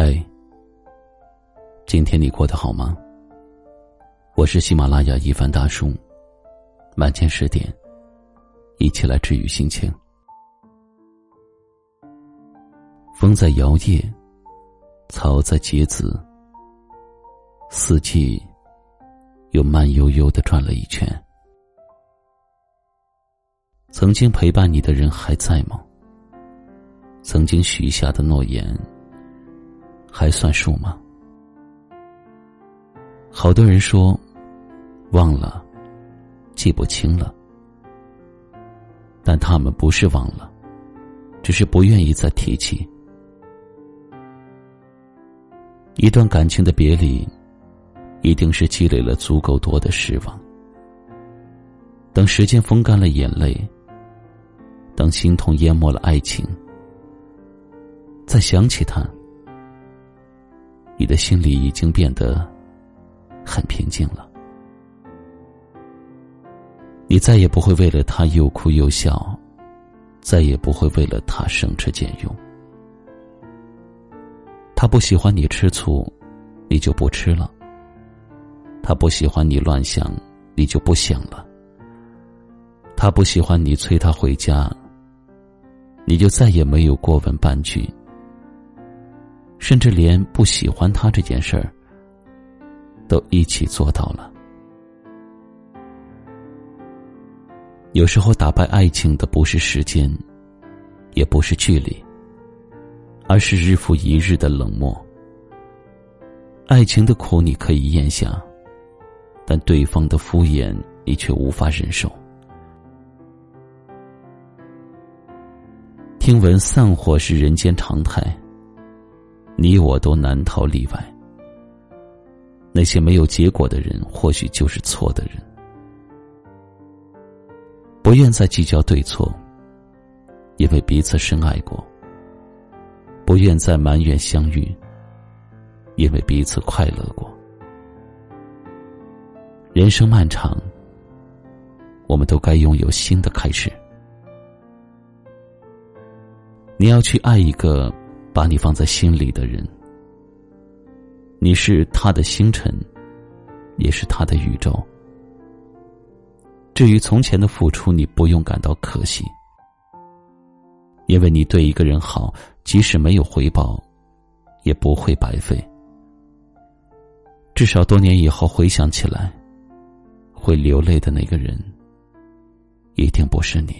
嗨，今天你过得好吗？我是喜马拉雅一凡大叔，晚间十点，一起来治愈心情。风在摇曳，草在结籽，四季又慢悠悠的转了一圈。曾经陪伴你的人还在吗？曾经许下的诺言。还算数吗？好多人说，忘了，记不清了，但他们不是忘了，只是不愿意再提起。一段感情的别离，一定是积累了足够多的失望。等时间风干了眼泪，等心痛淹没了爱情，再想起他。你的心里已经变得很平静了，你再也不会为了他又哭又笑，再也不会为了他省吃俭用。他不喜欢你吃醋，你就不吃了；他不喜欢你乱想，你就不想了；他不喜欢你催他回家，你就再也没有过问半句。甚至连不喜欢他这件事儿，都一起做到了。有时候打败爱情的不是时间，也不是距离，而是日复一日的冷漠。爱情的苦你可以咽下，但对方的敷衍你却无法忍受。听闻散伙是人间常态。你我都难逃例外。那些没有结果的人，或许就是错的人。不愿再计较对错，因为彼此深爱过；不愿再埋怨相遇，因为彼此快乐过。人生漫长，我们都该拥有新的开始。你要去爱一个。把你放在心里的人，你是他的星辰，也是他的宇宙。至于从前的付出，你不用感到可惜，因为你对一个人好，即使没有回报，也不会白费。至少多年以后回想起来，会流泪的那个人，一定不是你。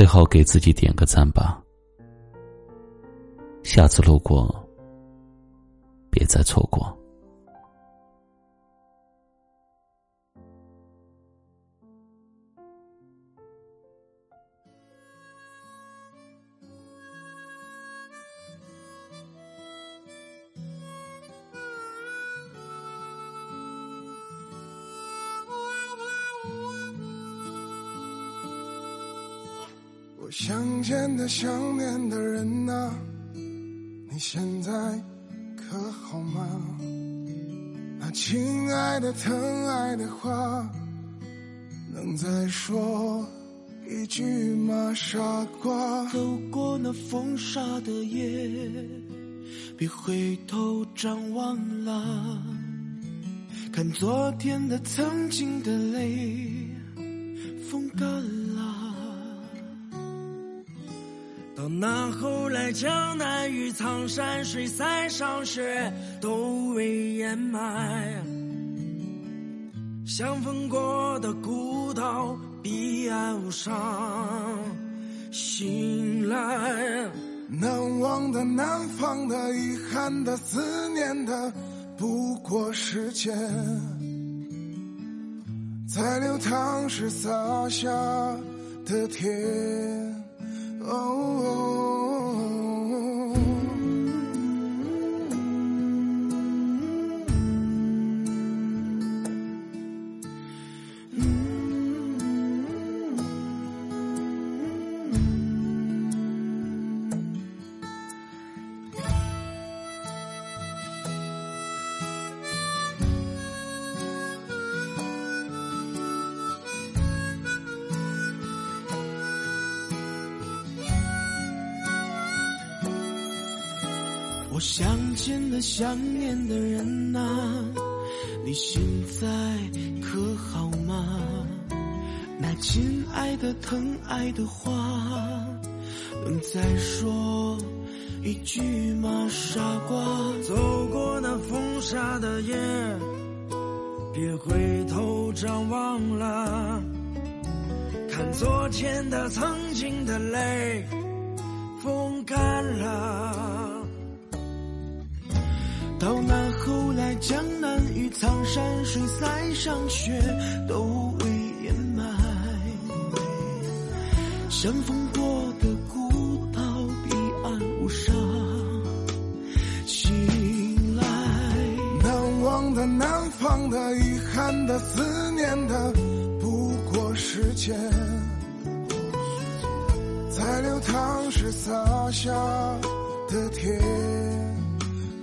最好给自己点个赞吧，下次路过，别再错过。想见的、想念的人啊，你现在可好吗？那亲爱的、疼爱的话，能再说一句吗？傻瓜，走过那风沙的夜，别回头张望了，看昨天的、曾经的泪，风干了。到那后来，江南与苍山水，塞上雪，都未掩埋。相逢过的孤岛，彼岸上醒来。难忘的、难放的、遗憾的、思念的，不过时间在流淌时洒下的甜。Oh. oh, oh. 想见的想念的人啊，你现在可好吗？那亲爱的疼爱的话，能再说一句吗？傻瓜，走过那风沙的夜，别回头张望了，看昨天的曾经的泪，风干了。到那后来，江南与苍山水塞上雪，都未掩埋。相逢过的孤岛，彼岸无沙。醒来，难忘的、难放的、遗憾的、思念的，不过时间。在流淌时洒下的甜。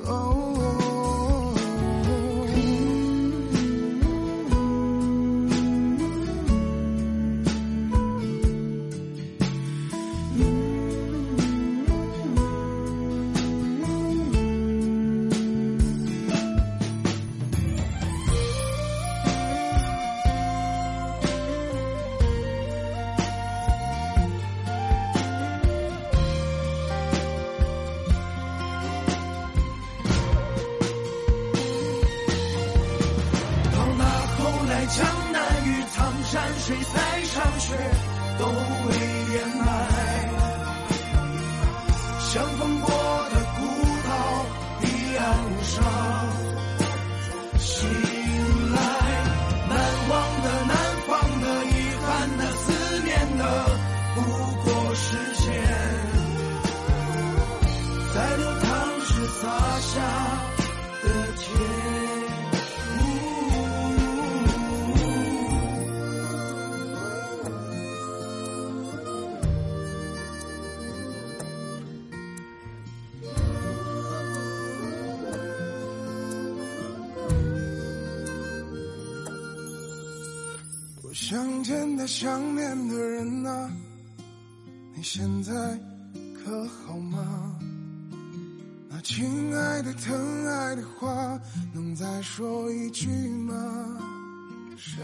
哦。江南与苍山水塞上雪，都未掩埋。相逢过想见的、想念的人啊，你现在可好吗？那亲爱的、疼爱的话，能再说一句吗？傻。